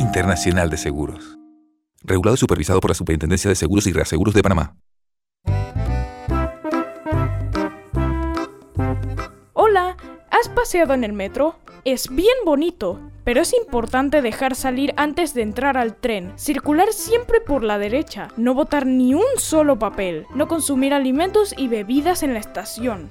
Internacional de Seguros. Regulado y supervisado por la Superintendencia de Seguros y Reaseguros de Panamá. Hola, ¿has paseado en el metro? Es bien bonito, pero es importante dejar salir antes de entrar al tren, circular siempre por la derecha, no botar ni un solo papel, no consumir alimentos y bebidas en la estación.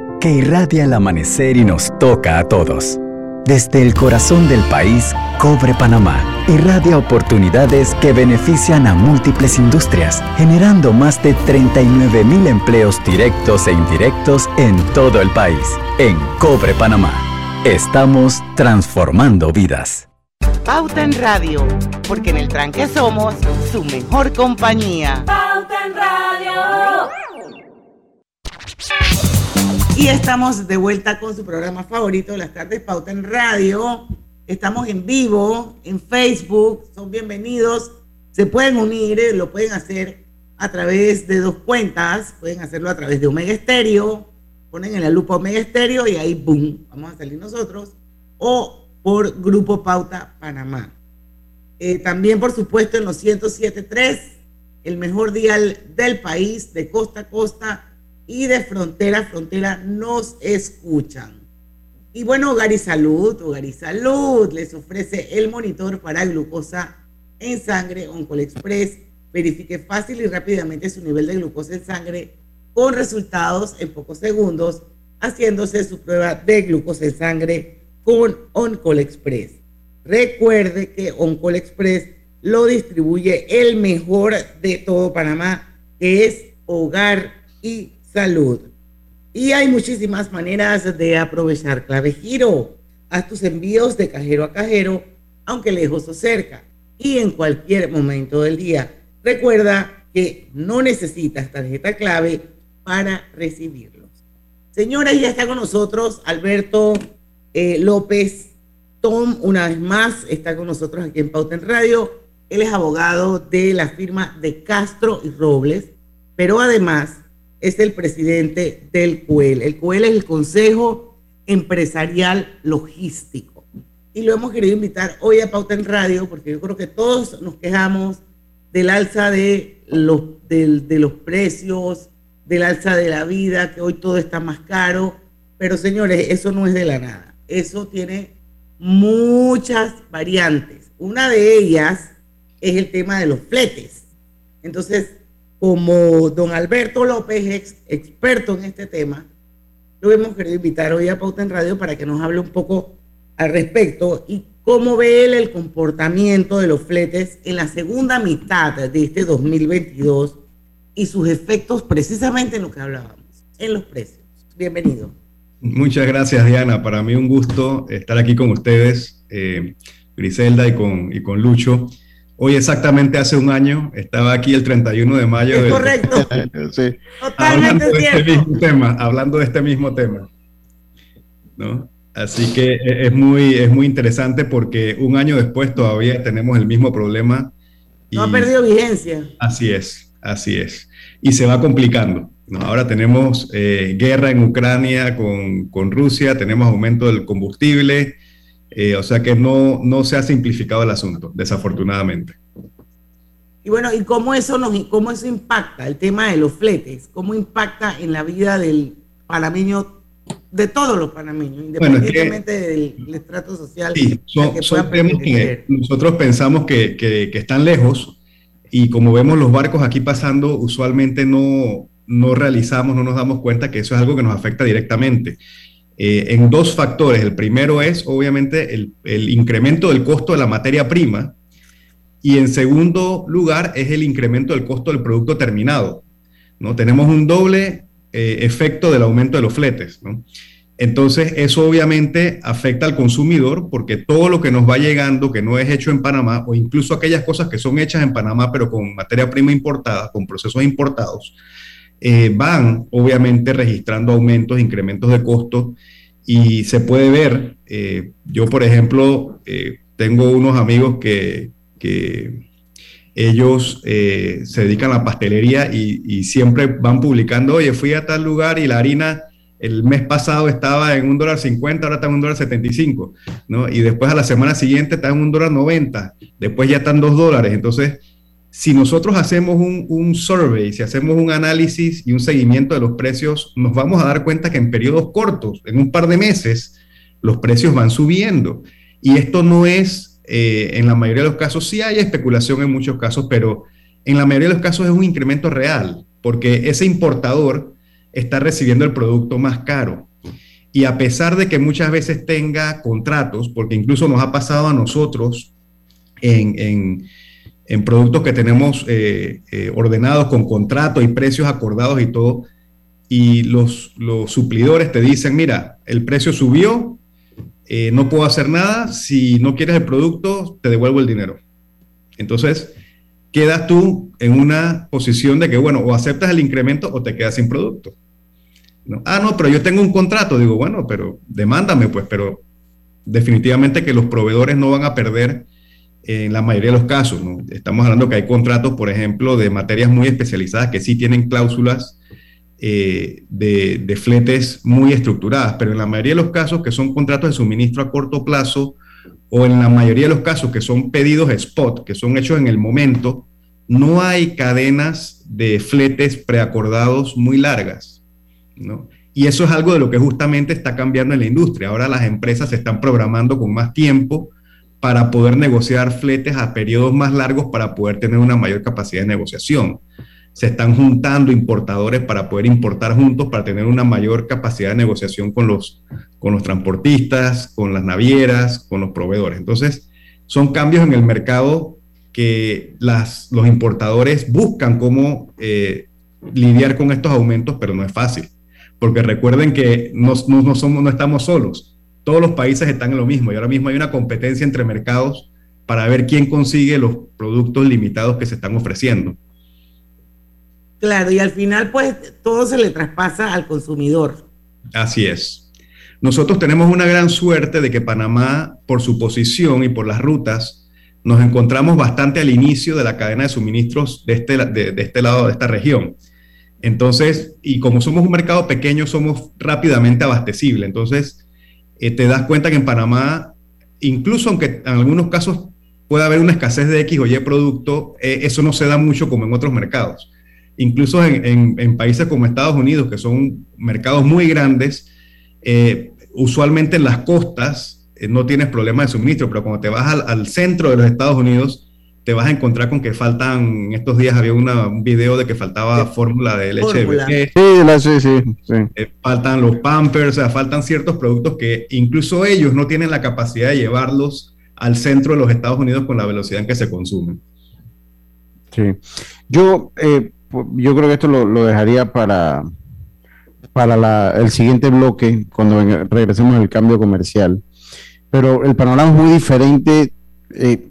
que irradia el amanecer y nos toca a todos. Desde el corazón del país, Cobre Panamá irradia oportunidades que benefician a múltiples industrias, generando más de 39 mil empleos directos e indirectos en todo el país. En Cobre Panamá, estamos transformando vidas. Pauta en Radio, porque en el tranque somos su mejor compañía. Pauta en Radio. Y estamos de vuelta con su programa favorito, Las Tardes Pauta en Radio. Estamos en vivo en Facebook, son bienvenidos. Se pueden unir, eh, lo pueden hacer a través de dos cuentas, pueden hacerlo a través de Omega Estéreo, ponen en la lupa Omega Estéreo y ahí, ¡boom!, vamos a salir nosotros. O por Grupo Pauta Panamá. Eh, también, por supuesto, en los 107.3, el mejor dial del país, de costa a costa y de frontera a frontera nos escuchan. Y bueno, Hogar y Salud, Hogar y Salud les ofrece el monitor para glucosa en sangre Oncol Express. Verifique fácil y rápidamente su nivel de glucosa en sangre con resultados en pocos segundos, haciéndose su prueba de glucosa en sangre con Oncol Express. Recuerde que Oncol Express lo distribuye el mejor de todo Panamá, que es Hogar y salud. Y hay muchísimas maneras de aprovechar Clave Giro. Haz tus envíos de cajero a cajero, aunque lejos o cerca, y en cualquier momento del día. Recuerda que no necesitas tarjeta clave para recibirlos. Señora, ya está con nosotros Alberto eh, López Tom, una vez más, está con nosotros aquí en Pauta en Radio. Él es abogado de la firma de Castro y Robles, pero además es el presidente del CUEL. El CUEL es el Consejo Empresarial Logístico. Y lo hemos querido invitar hoy a Pauta en Radio porque yo creo que todos nos quejamos del alza de los, de los precios, del alza de la vida, que hoy todo está más caro. Pero señores, eso no es de la nada. Eso tiene muchas variantes. Una de ellas es el tema de los fletes. Entonces, como don Alberto López, ex, experto en este tema, lo hemos querido invitar hoy a Pauta en Radio para que nos hable un poco al respecto y cómo ve él el comportamiento de los fletes en la segunda mitad de este 2022 y sus efectos precisamente en lo que hablábamos, en los precios. Bienvenido. Muchas gracias, Diana. Para mí un gusto estar aquí con ustedes, eh, Griselda y con, y con Lucho. Hoy exactamente hace un año, estaba aquí el 31 de mayo. Es correcto. sí. Totalmente hablando de este mismo tema, hablando de este mismo tema. ¿no? Así que e, es muy, es muy interesante porque un año después todavía tenemos el mismo problema. no ha perdido vigencia. Así es, así es. Y se va complicando. ¿no? Ahora tenemos eh, guerra en Ucrania con, con, Rusia, tenemos aumento del combustible, eh, o sea que no, no se ha simplificado el asunto, desafortunadamente. Y bueno, ¿y cómo eso, nos, cómo eso impacta el tema de los fletes? ¿Cómo impacta en la vida del panameño de todos los panameños, independientemente del estrato social. Sí, que nosotros pensamos que, que, están lejos y como vemos los barcos aquí pasando, usualmente no, no realizamos, no nos damos cuenta que eso es algo que nos afecta directamente. Eh, en dos factores. El primero es, obviamente, el, incremento del costo de la materia prima y en segundo lugar es el incremento del costo del producto terminado. ¿no? Tenemos un doble eh, efecto del aumento de los fletes. Entonces, eso obviamente afecta al consumidor porque todo lo que nos va llegando que no es hecho en Panamá o incluso aquellas cosas que son hechas en Panamá pero con materia prima importada, con procesos importados, eh, van obviamente registrando aumentos, incrementos de costos y se puede ver, eh, yo por ejemplo, tengo unos amigos que, ellos eh, se dedican a la pastelería y, siempre van publicando, oye, fui a tal lugar y la harina el mes pasado estaba en un dólar 50, ahora está en un dólar 75, ¿no? Y después a la semana siguiente está en un dólar 90, después ya están dos dólares. Entonces, si nosotros hacemos un, un survey, si hacemos un análisis y un seguimiento de los precios, nos vamos a dar cuenta que en periodos cortos, en un par de meses, los precios van subiendo. Y esto no es eh, en la mayoría de los casos sí hay especulación en muchos casos, pero en la mayoría de los casos es un incremento real, porque ese importador está recibiendo el producto más caro. Y a pesar de que muchas veces tenga contratos, porque incluso nos ha pasado a nosotros en, productos que tenemos eh, eh, ordenados con contratos y precios acordados y todo, y los, los suplidores te dicen, mira, el precio subió, eh, no puedo hacer nada, si no quieres el producto, te devuelvo el dinero. Entonces, quedas tú en una posición de que, bueno, o aceptas el incremento o te quedas sin producto. Ah, no, pero yo tengo un contrato. Digo, bueno, pero demándame, pues, pero definitivamente que los proveedores no van a perder en la mayoría de los casos. Estamos hablando que hay contratos, por ejemplo, de materias muy especializadas que sí tienen cláusulas eh, de, fletes muy estructuradas, pero en la mayoría de los casos que son contratos de suministro a corto plazo o en la mayoría de los casos que son pedidos spot, que son hechos en el momento, no hay cadenas de fletes preacordados muy largas, Y eso es algo de lo que justamente está cambiando en la industria. Ahora las empresas se están programando con más tiempo para poder negociar fletes a periodos más largos para poder tener una mayor capacidad de negociación se están juntando importadores para poder importar juntos, para tener una mayor capacidad de negociación con los, con los transportistas, con las navieras, con los proveedores. Entonces, son cambios en el mercado que las, los importadores buscan cómo eh, lidiar con estos aumentos, pero no es fácil. Porque recuerden que no, no, somos, no estamos solos. Todos los países están en lo mismo y ahora mismo hay una competencia entre mercados para ver quién consigue los productos limitados que se están ofreciendo. Claro, y al final pues todo se le traspasa al consumidor. Así es. Nosotros tenemos una gran suerte de que Panamá, por su posición y por las rutas, nos encontramos bastante al inicio de la cadena de suministros de este, de, este lado de esta región. Entonces, y como somos un mercado pequeño, somos rápidamente abastecibles. Entonces, eh, te das cuenta que en Panamá, incluso aunque en algunos casos pueda haber una escasez de X o Y producto, eh, eso no se da mucho como en otros mercados. Incluso en, países como Estados Unidos, que son mercados muy grandes, eh, usualmente en las costas no tienes problemas de suministro, pero cuando te vas al, centro de los Estados Unidos, te vas a encontrar con que faltan, estos días había un video de que faltaba fórmula de leche Sí, sí, sí, eh, faltan los pampers, o sea, faltan ciertos productos que incluso ellos no tienen la capacidad de llevarlos al centro de los Estados Unidos con la velocidad en que se consumen. Sí. Yo, yo creo que esto lo, dejaría para, para el siguiente bloque, cuando regresemos al cambio comercial. Pero el panorama es muy diferente. Eh,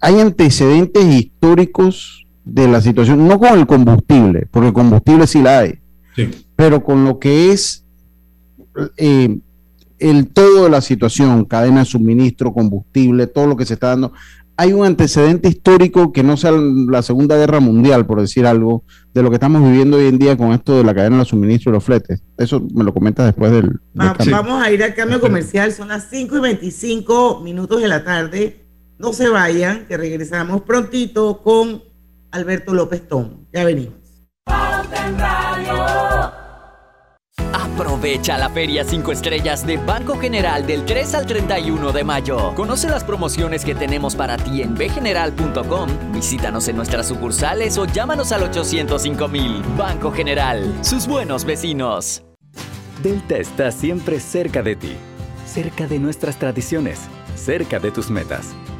hay antecedentes históricos de la situación, no con el combustible, porque el combustible sí la hay, pero con lo que es eh, el todo de la situación, cadena de suministro, combustible, todo lo que se está dando hay un antecedente histórico que no sea la Segunda Guerra Mundial, por decir algo, de lo que estamos viviendo hoy en día con esto de la cadena de suministro y los fletes. Eso me lo comentas después del... vamos a ir al cambio comercial, son las 5 y 25 minutos de la tarde. No se vayan, que regresamos prontito con Alberto López Tom. Ya venimos Aprovecha la Feria 5 Estrellas de Banco General del 3 al 31 de mayo. Conoce las promociones que tenemos para ti en bgeneral.com, visítanos en nuestras sucursales o llámanos al 805 mil. Banco General, sus buenos vecinos. Delta está siempre cerca de ti, cerca de nuestras tradiciones, cerca de tus metas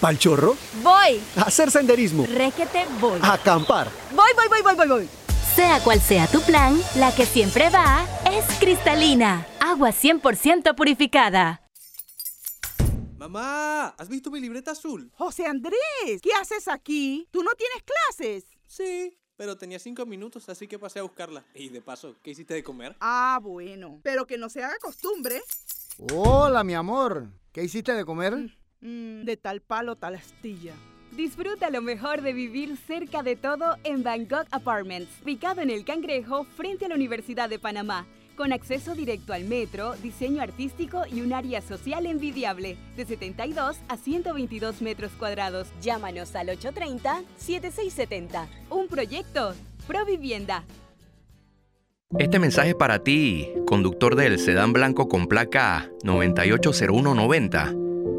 ¿Pal chorro? Voy. A hacer senderismo. Requete, voy. A acampar. Voy, voy, voy, voy, voy, voy. Sea cual sea tu plan, la que siempre va es cristalina. Agua 100% purificada. Mamá, ¿has visto mi libreta azul? José Andrés, ¿qué haces aquí? ¿Tú no tienes clases? Sí, pero tenía cinco minutos, así que pasé a buscarla. Y de paso, ¿qué hiciste de comer? Ah, bueno. Pero que no se haga costumbre. Hola, mi amor. ¿Qué hiciste de comer? Mm, de tal palo, tal astilla. Disfruta lo mejor de vivir cerca de todo en Bangkok Apartments, ubicado en el Cangrejo frente a la Universidad de Panamá, con acceso directo al metro, diseño artístico y un área social envidiable, de 72 a 122 metros cuadrados. Llámanos al 830-7670. Un proyecto, Provivienda. Este mensaje es para ti, conductor del sedán blanco con placa 980190.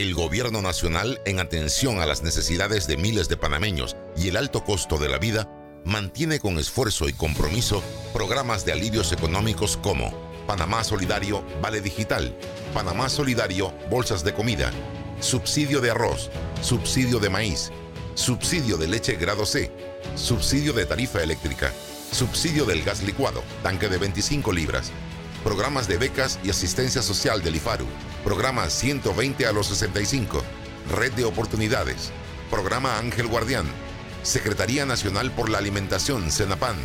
El gobierno nacional, en atención a las necesidades de miles de panameños y el alto costo de la vida, mantiene con esfuerzo y compromiso programas de alivios económicos como Panamá Solidario Vale Digital, Panamá Solidario Bolsas de Comida, subsidio de arroz, subsidio de maíz, subsidio de leche grado C, subsidio de tarifa eléctrica, subsidio del gas licuado, tanque de 25 libras, programas de becas y asistencia social del IFARU, programa 120 a los 65, Red de Oportunidades, programa Ángel Guardián, Secretaría Nacional por la Alimentación, CENAPAN,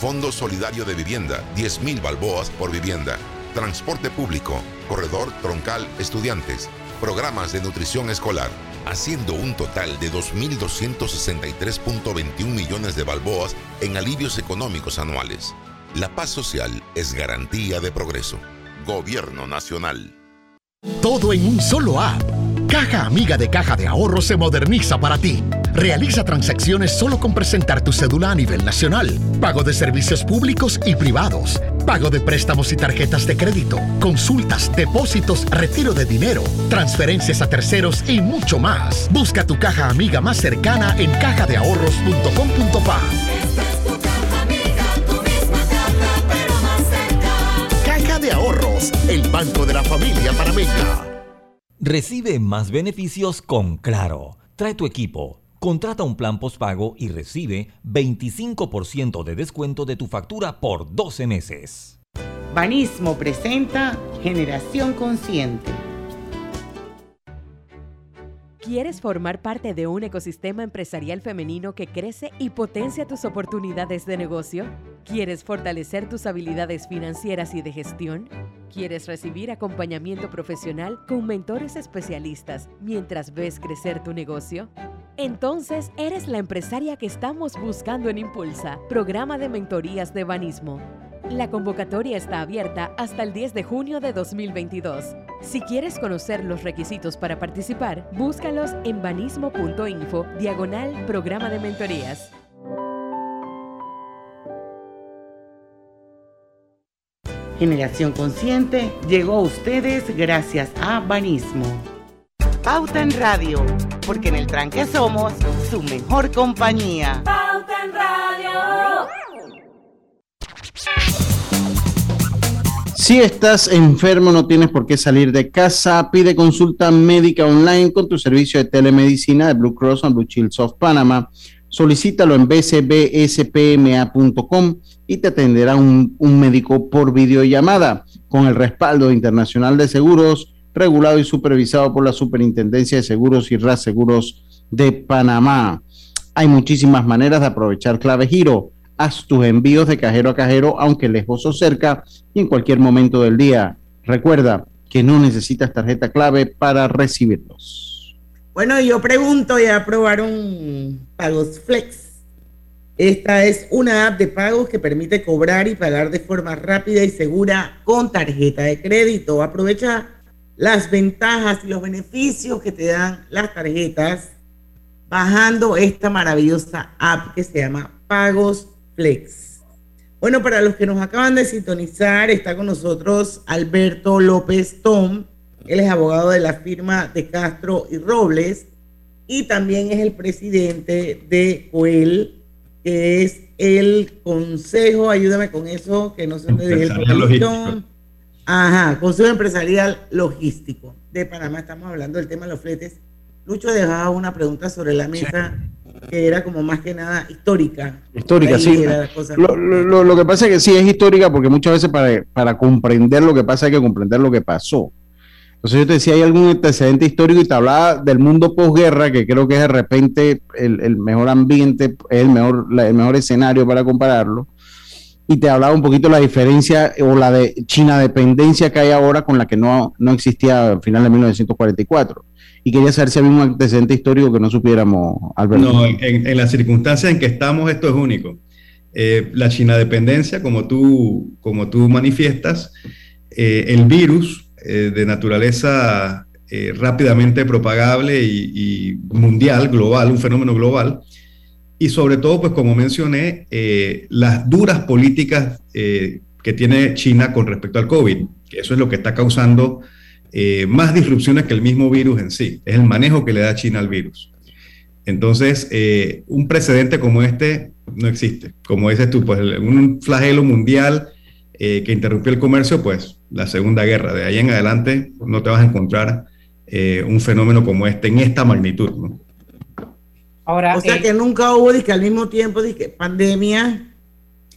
Fondo Solidario de Vivienda, 10.000 balboas por vivienda, transporte público, corredor troncal estudiantes, programas de nutrición escolar, haciendo un total de 2.263.21 millones de balboas en alivios económicos anuales. La paz social es garantía de progreso. Gobierno Nacional. Todo en un solo app. Caja Amiga de Caja de Ahorro se moderniza para ti. Realiza transacciones solo con presentar tu cédula a nivel nacional. Pago de servicios públicos y privados. Pago de préstamos y tarjetas de crédito. Consultas, depósitos, retiro de dinero, transferencias a terceros y mucho más. Busca tu caja amiga más cercana en cajadeahorros.com.pa. el banco de la familia panameña. Recibe más beneficios con Claro. Trae tu equipo, contrata un plan postpago y recibe 25% de descuento de tu factura por 12 meses. Banismo presenta Generación Consciente. ¿Quieres formar parte de un ecosistema empresarial femenino que crece y potencia tus oportunidades de negocio? ¿Quieres fortalecer tus habilidades financieras y de gestión? ¿Quieres recibir acompañamiento profesional con mentores especialistas mientras ves crecer tu negocio? Entonces, eres la empresaria que estamos buscando en Impulsa, programa de mentorías de Banismo. La convocatoria está abierta hasta el 10 de junio de 2022. Si quieres conocer los requisitos para participar, búscalos en banismo.info, diagonal programa de mentorías. Generación Consciente llegó a ustedes gracias a Banismo. Pauta en Radio, porque en el tranque somos su mejor compañía. Pauta en Radio. Si estás enfermo, no tienes por qué salir de casa. Pide consulta médica online con tu servicio de telemedicina de Blue Cross and Blue Shields of Panama. Solicítalo en bcbspma.com y te atenderá un, médico por videollamada con el respaldo internacional de seguros, regulado y supervisado por la Superintendencia de Seguros y Reaseguros de Panamá. Hay muchísimas maneras de aprovechar clave giro. Haz tus envíos de cajero a cajero, aunque lejos o cerca, y en cualquier momento del día. Recuerda que no necesitas tarjeta clave para recibirlos. Bueno, yo pregunto, ¿ya probaron Pagos Flex? Esta es una app de pagos que permite cobrar y pagar de forma rápida y segura con tarjeta de crédito. Aprovecha las ventajas y los beneficios que te dan las tarjetas bajando esta maravillosa app que se llama Pagos Flex. Bueno, para los que nos acaban de sintonizar, está con nosotros Alberto López Tom. Él es abogado de la firma de Castro y Robles y también es el presidente de COEL, que es el Consejo, ayúdame con eso, que no sé dónde dije el. Ajá, Consejo Empresarial Logístico de Panamá. Estamos hablando del tema de los fletes. Lucho dejaba una pregunta sobre la mesa que era como más que nada histórica. Histórica, sí. Lo, lo- lo que pasa es que sí es histórica porque muchas veces para, para comprender lo que pasa hay que comprender lo que pasó. Entonces yo te decía, hay algún antecedente histórico y te hablaba del mundo posguerra, que creo que es de repente el, el mejor ambiente, el mejor, la- el mejor escenario para compararlo. Y te hablaba un poquito la diferencia o la de China dependencia que hay ahora con la que no, no existía al final de 1944. Y quería saber si había un antecedente histórico que no supiéramos, Alberto. No, en, en las circunstancias en que estamos, esto es único. Eh, la China dependencia, como tú, como tú manifiestas, eh, el virus eh, de naturaleza eh, rápidamente propagable y, y mundial, global, un fenómeno global, y sobre todo, pues como mencioné, eh, las duras políticas eh, que tiene China con respecto al COVID, que eso es lo que está causando eh, más disrupciones que el mismo virus en sí, es el manejo que le da China al virus. Entonces, eh, un precedente como este no existe. Como dices tú, pues un flagelo mundial eh, que interrumpió el comercio, pues la Segunda Guerra. De ahí en adelante no te vas a encontrar eh, un fenómeno como este en esta magnitud. ¿no? o sea eh, que nunca hubo dizque, al mismo tiempo dizque, pandemia,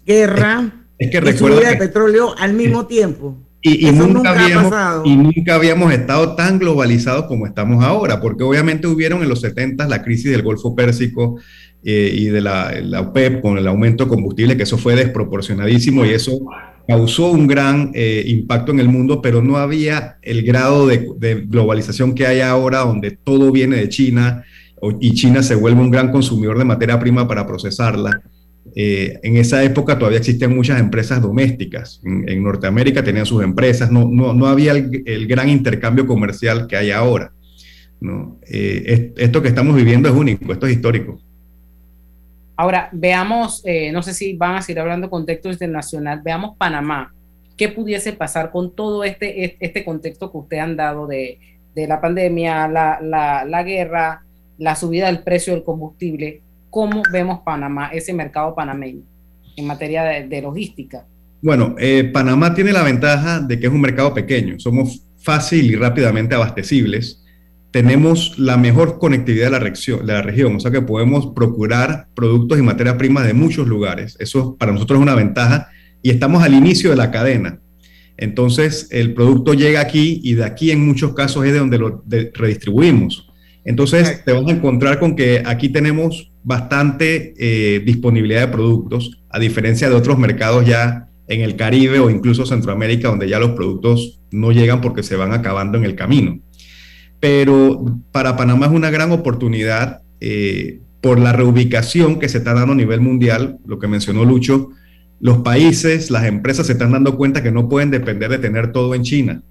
guerra Es que y recuerda subida de que- petróleo al mismo tiempo. Y, nunca nunca ha habíamos, y nunca habíamos estado tan globalizados como estamos ahora, porque obviamente hubieron en los 70 la crisis del Golfo Pérsico eh, y de la, la OPEP con el aumento de combustible, que eso fue desproporcionadísimo y eso causó un gran eh, impacto en el mundo, pero no había el grado de, de globalización que hay ahora, donde todo viene de China y China se vuelve un gran consumidor de materia prima para procesarla. Eh, en esa época todavía existían muchas empresas domésticas. En, en Norteamérica tenían sus empresas, no, no, no había el, el gran intercambio comercial que hay ahora. ¿no? Eh, es- esto que estamos viviendo es único, esto es histórico. Ahora, veamos, eh, no sé si van a seguir hablando contexto internacional, veamos Panamá. ¿Qué pudiese pasar con todo este, este- contexto que ustedes han dado de, de la pandemia, la, la- la guerra, la subida del precio del combustible? ¿Cómo vemos Panamá, ese mercado panameño en materia de, de logística? Bueno, eh, Panamá tiene la ventaja de que es un mercado pequeño, somos fácil y rápidamente abastecibles, tenemos la mejor conectividad de la, región, de la región, o sea que podemos procurar productos y materias primas de muchos lugares, eso para nosotros es una ventaja y estamos al inicio de la cadena. Entonces el producto llega aquí y de aquí en muchos casos es de donde lo de- redistribuimos. Entonces te vas a encontrar con que aquí tenemos bastante eh, disponibilidad de productos, a diferencia de otros mercados ya en el Caribe o incluso Centroamérica, donde ya los productos no llegan porque se van acabando en el camino. Pero para Panamá es una gran oportunidad eh, por la reubicación que se está dando a nivel mundial, lo que mencionó Lucho, los países, las empresas se están dando cuenta que no pueden depender de tener todo en China.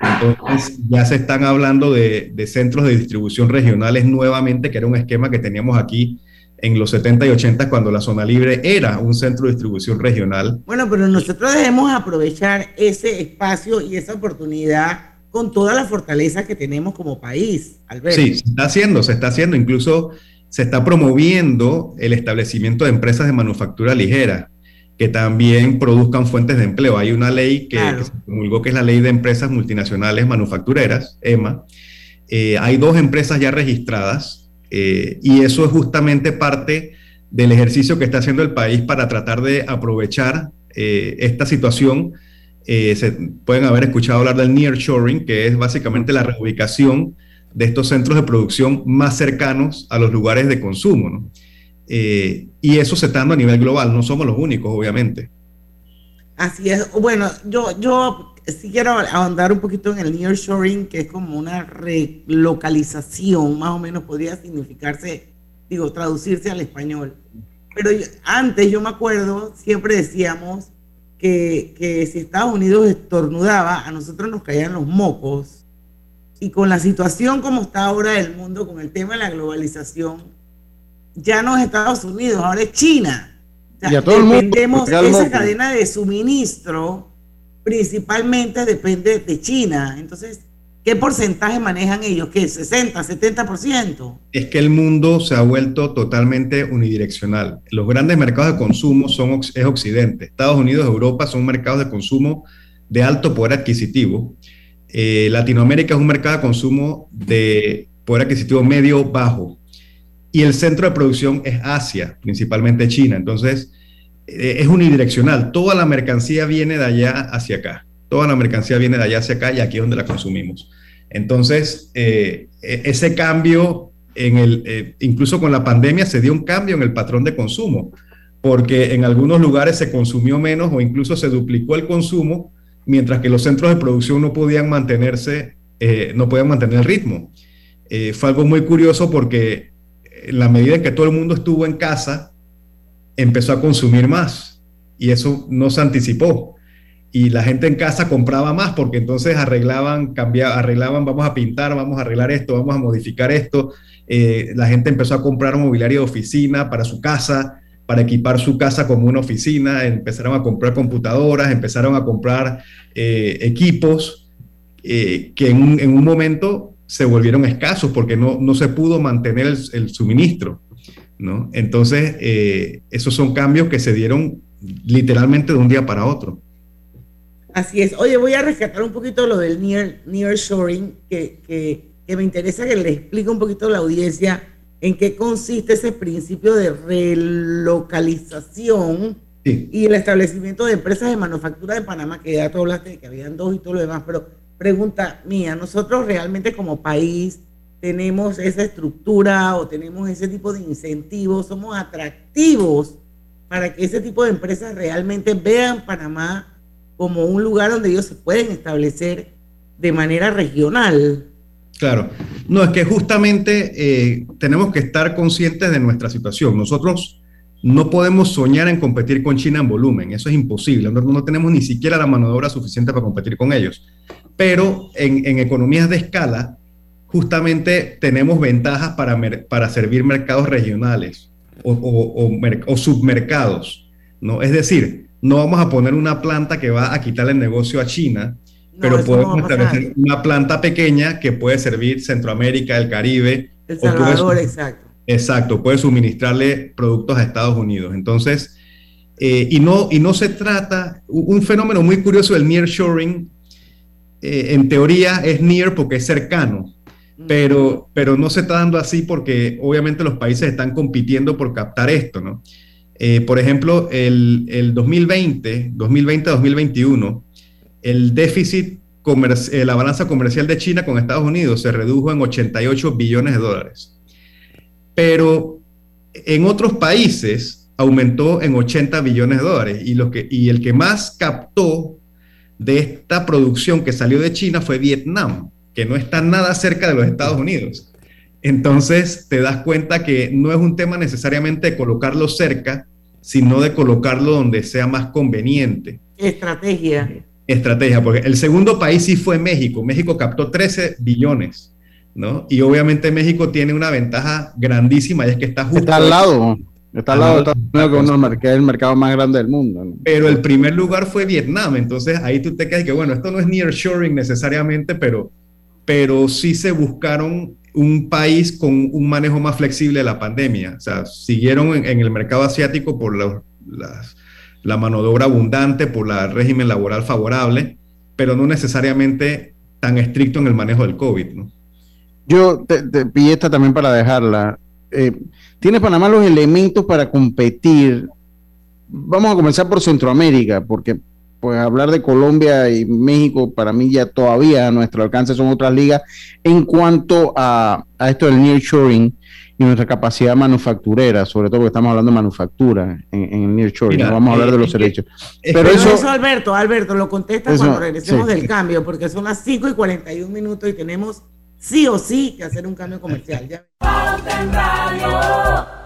Entonces ya se están hablando de, de centros de distribución regionales nuevamente, que era un esquema que teníamos aquí en los 70 y 80 cuando la zona libre era un centro de distribución regional. Bueno, pero nosotros debemos aprovechar ese espacio y esa oportunidad con toda la fortaleza que tenemos como país, Alberto. Sí, se está haciendo, se está haciendo. Incluso se está promoviendo el establecimiento de empresas de manufactura ligera que también produzcan fuentes de empleo. Hay una ley que, que se promulgó que es la ley de empresas multinacionales manufactureras, EMA. Eh, hay dos empresas ya registradas eh, y eso es justamente parte del ejercicio que está haciendo el país para tratar de aprovechar eh, esta situación. se pueden haber escuchado hablar del nearshoring, que es básicamente la reubicación de estos centros de producción más cercanos a los lugares de consumo. ¿no? Eh, y eso se está dando a nivel global, no somos los únicos, obviamente. Así es. Bueno, yo, yo sí quiero ahondar un poquito en el nearshoring, que es como una relocalización, más o menos podría significarse, digo, traducirse al español. Pero antes yo me acuerdo, siempre decíamos que, que si Estados Unidos estornudaba, a nosotros nos caían los mocos. Y con la situación como está ahora el mundo, con el tema de la globalización, ya no es Estados Unidos, ahora es China. O sea, dependemos, esa cadena de suministro principalmente depende de China. Entonces, ¿qué porcentaje manejan ellos? ¿Qué? ¿60, 70%? Es que el mundo se ha vuelto totalmente unidireccional. Los grandes mercados de consumo son es Occidente. Estados Unidos, Europa son mercados de consumo de alto poder adquisitivo. Eh, Latinoamérica es un mercado de consumo de poder adquisitivo medio bajo y el centro de producción es Asia, principalmente China. Entonces, eh, es unidireccional. Toda la mercancía viene de allá hacia acá. Toda la mercancía viene de allá hacia acá y aquí es donde la consumimos. Entonces, eh, e, ese cambio, eh, incluso con la pandemia, se dio un cambio en el patrón de consumo, porque en algunos lugares se consumió menos o incluso se duplicó el consumo, mientras que los centros de producción no podían mantenerse, no podían mantener el ritmo. fue algo muy curioso porque la medida en que todo el mundo estuvo en casa, empezó a consumir más y eso no se anticipó. Y la gente en casa compraba más porque entonces arreglaban, cambiaban, arreglaban, vamos a pintar, vamos a arreglar esto, vamos a modificar esto. Eh, la gente empezó a comprar mobiliario de oficina para su casa, para equipar su casa como una oficina, empezaron a comprar computadoras, empezaron a comprar eh, equipos eh, que en un momento se volvieron escasos porque no, no se pudo mantener el, suministro. ¿no? Entonces, eh, esos son cambios que se dieron literalmente de un día para otro. Así es. Oye, voy a rescatar un poquito lo del near, nearshoring, que, que, que me interesa que le explique un poquito a la audiencia en qué consiste ese principio de relocalización y el establecimiento de empresas de manufactura de Panamá, que ya tú hablaste de que habían dos y todo lo demás, pero pregunta mía, nosotros realmente como país tenemos esa estructura o tenemos ese tipo de incentivos, somos atractivos para que ese tipo de empresas realmente vean Panamá como un lugar donde ellos se pueden establecer de manera regional. Claro, no, es que justamente eh, tenemos que estar conscientes de nuestra situación. Nosotros no podemos soñar en competir con China en volumen, eso es imposible, no, no tenemos ni siquiera la mano de obra suficiente para competir con ellos pero en, economías de escala, justamente tenemos ventajas para, para servir mercados regionales o, submercados, ¿no? Es decir, no vamos a poner una planta que va a quitarle el negocio a China, pero podemos establecer una planta pequeña que puede servir Centroamérica, el Caribe. El Salvador, exacto. Exacto, puede suministrarle productos a Estados Unidos. Entonces, eh, y, no, y no se trata, un fenómeno muy curioso del nearshoring eh, en teoría es near porque es cercano, pero, pero no se está dando así porque obviamente los países están compitiendo por captar esto, ¿no? Eh, por ejemplo, el, el 2020, 2020-2021, el déficit, eh, la balanza comercial de China con Estados Unidos se redujo en 88 billones de dólares. Pero en otros países aumentó en 80 billones de dólares y, lo que, y el que más captó de esta producción que salió de China fue Vietnam, que no está nada cerca de los Estados Unidos. Entonces te das cuenta que no es un tema necesariamente de colocarlo cerca, sino de colocarlo donde sea más conveniente. Estrategia. Estrategia, porque el segundo país sí fue México. México captó 13 billones, ¿no? Y obviamente México tiene una ventaja grandísima y es que está justo. Está al lado. Está al lado de Estados Unidos, que es el mercado más grande del mundo. ¿no? Pero el primer lugar fue Vietnam, entonces ahí tú te quedas que, bueno, esto no es nearshoring necesariamente, pero, pero sí se buscaron un país con un manejo más flexible de la pandemia. O sea, siguieron en, el mercado asiático por la mano de obra abundante, por el régimen laboral favorable, pero no necesariamente tan estricto en el manejo del COVID. ¿no? Yo te, te esta también para dejarla. Eh, ¿Tiene Panamá los elementos para competir? Vamos a comenzar por Centroamérica, porque pues hablar de Colombia y México para mí ya todavía a nuestro alcance son otras ligas en cuanto a, esto del nearshoring y nuestra capacidad manufacturera, sobre todo porque estamos hablando de manufactura en, el nearshoring, no vamos a hablar de los derechos. Pero eso, Alberto, Alberto, lo contesta cuando regresemos del cambio, porque son las 5 y 41 minutos y tenemos sí o sí que hacer un cambio comercial. Ya. Pauta en Radio.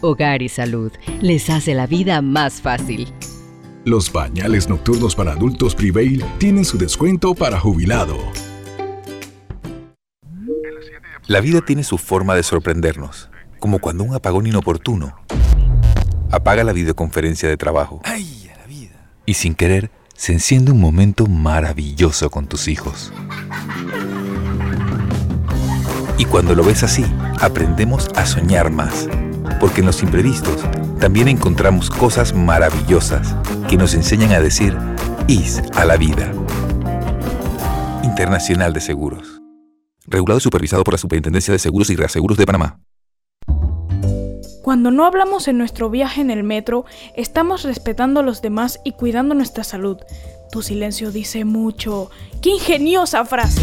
Hogar y Salud les hace la vida más fácil. Los pañales nocturnos para adultos Prevail tienen su descuento para jubilado. La vida tiene su forma de sorprendernos, como cuando un apagón inoportuno apaga la videoconferencia de trabajo. ¡Ay, la vida! Y sin querer, se enciende un momento maravilloso con tus hijos. Y cuando lo ves así, aprendemos a soñar más porque en los imprevistos también encontramos cosas maravillosas que nos enseñan a decir IS a la vida. Internacional de Seguros. Regulado y supervisado por la Superintendencia de Seguros y Reaseguros de Panamá. Cuando no hablamos en nuestro viaje en el metro, estamos respetando a los demás y cuidando nuestra salud. Tu silencio dice mucho. ¡Qué ingeniosa frase!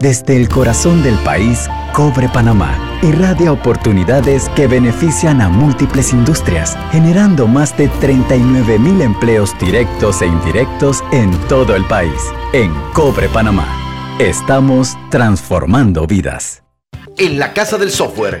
Desde el corazón del país, Cobre Panamá irradia oportunidades que benefician a múltiples industrias, generando más de 39 mil empleos directos e indirectos en todo el país. En Cobre Panamá, estamos transformando vidas. En la Casa del Software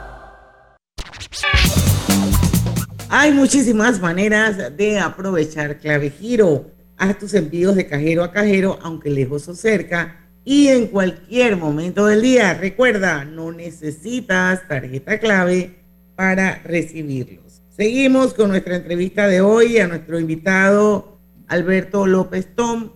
Hay muchísimas maneras de aprovechar Clave Giro. Haz tus envíos de cajero a cajero, aunque lejos o cerca, y en cualquier momento del día. Recuerda, no necesitas tarjeta clave para recibirlos. Seguimos con nuestra entrevista de hoy a nuestro invitado Alberto López Tom.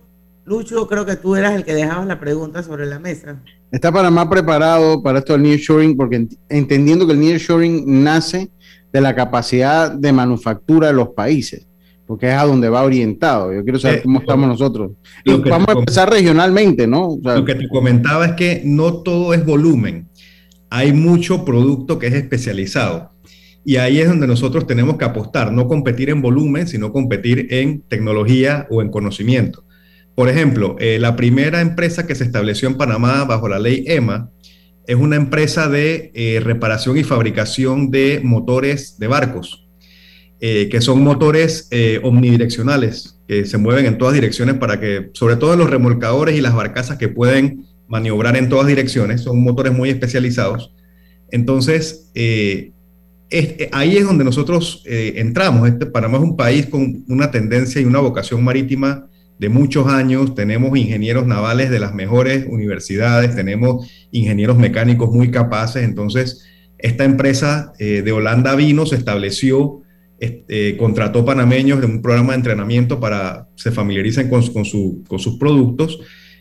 Lucho, creo que tú eras el que dejabas la pregunta sobre la mesa. ¿Está Panamá preparado para esto del nearshoring? Porque entendiendo que el nearshoring nace de la capacidad de manufactura de los países, porque es a donde va orientado. Yo quiero saber eh, cómo estamos nosotros. Y vamos a empezar regionalmente, ¿no? lo que te comentaba es que no todo es volumen. Hay mucho producto que es especializado. Y ahí es donde nosotros tenemos que apostar, no competir en volumen, sino competir en tecnología o en conocimiento. Por ejemplo, eh, la primera empresa que se estableció en Panamá bajo la ley EMA es una empresa de eh, reparación y fabricación de motores de barcos, eh, que son motores eh, omnidireccionales, que se mueven en todas direcciones para que, sobre todo los remolcadores y las barcazas que pueden maniobrar en todas direcciones, son motores muy especializados. Entonces, ahí es donde nosotros entramos. Este, Panamá es un país con una tendencia y una vocación marítima de muchos años, tenemos ingenieros navales de las mejores universidades, tenemos ingenieros mecánicos muy capaces, entonces esta empresa eh, de Holanda vino, se estableció, este, contrató panameños de un programa de entrenamiento para se familiaricen con, con, sus productos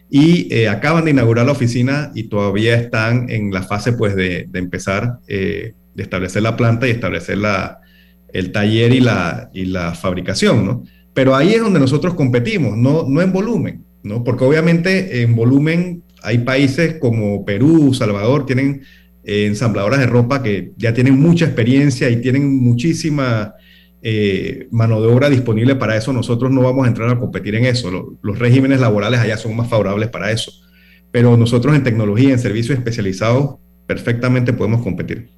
y eh, acaban de inaugurar la oficina y todavía están en la fase pues de, empezar, eh, de establecer la planta y establecer la, el taller y la, y la fabricación, ¿no? Pero ahí es donde nosotros competimos, no, no en volumen, ¿no? Porque obviamente en volumen hay países como Perú, Salvador, tienen eh, ensambladoras de ropa que ya tienen mucha experiencia y tienen muchísima eh, mano de obra disponible para eso. Nosotros no vamos a entrar a competir en eso. los regímenes laborales allá son más favorables para eso. Pero nosotros en tecnología, en servicios especializados, perfectamente podemos competir.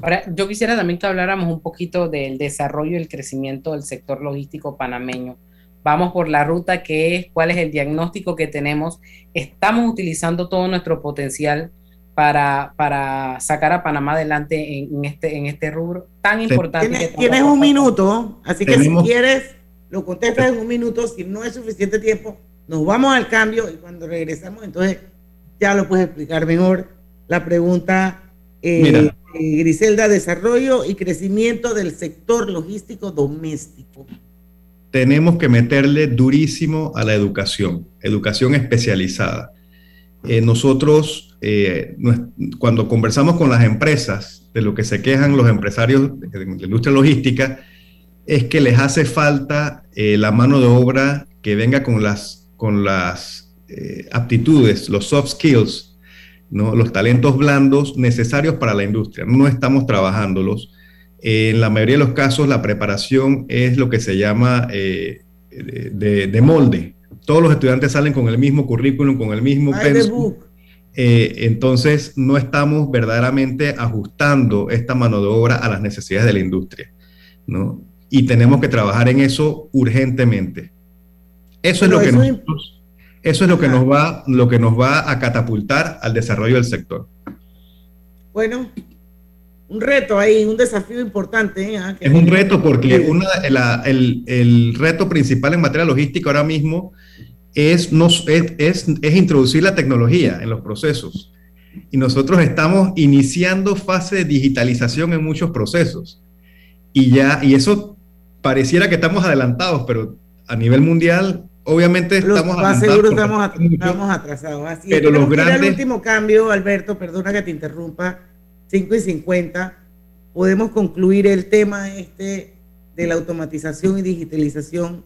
Ahora, yo quisiera también que habláramos un poquito del desarrollo y el crecimiento del sector logístico panameño. Vamos por la ruta que es, cuál es el diagnóstico que tenemos. Estamos utilizando todo nuestro potencial para, para sacar a Panamá adelante en, este, en este rubro tan importante. Tienes, un minuto, así que si quieres, lo contestas en un minuto. Si no es suficiente tiempo, nos vamos al cambio y cuando regresamos, entonces ya lo puedes explicar mejor. La pregunta eh, eh, Griselda, desarrollo y crecimiento del sector logístico doméstico. Tenemos que meterle durísimo a la educación, educación especializada. Eh, nosotros, cuando conversamos con las empresas, de lo que se quejan los empresarios de la industria logística, es que les hace falta la mano de obra que venga con las, con las aptitudes, los soft skills los talentos blandos necesarios para la industria. No estamos trabajándolos. En la mayoría de los casos, la preparación es lo que se llama eh, de, molde. Todos los estudiantes salen con el mismo currículum, con el mismo pensum. Eh, entonces, no estamos verdaderamente ajustando esta mano de obra a las necesidades de la industria. y tenemos que trabajar en eso urgentemente. Eso es lo que eso es lo que nos va, lo que nos va a catapultar al desarrollo del sector. Bueno, un reto ahí, un desafío importante. ¿eh? Ah, es un reto porque una, el, el, reto principal en materia logística ahora mismo es, nos, es, es, es, introducir la tecnología en los procesos. Y nosotros estamos iniciando fase de digitalización en muchos procesos. Y ya, y eso pareciera que estamos adelantados, pero a nivel mundial obviamente estamos adelantados. estamos, estamos, atrasados. Así pero los grandes... El último cambio, Alberto, perdona que te interrumpa, 5 y 50, podemos concluir el tema este de la automatización y digitalización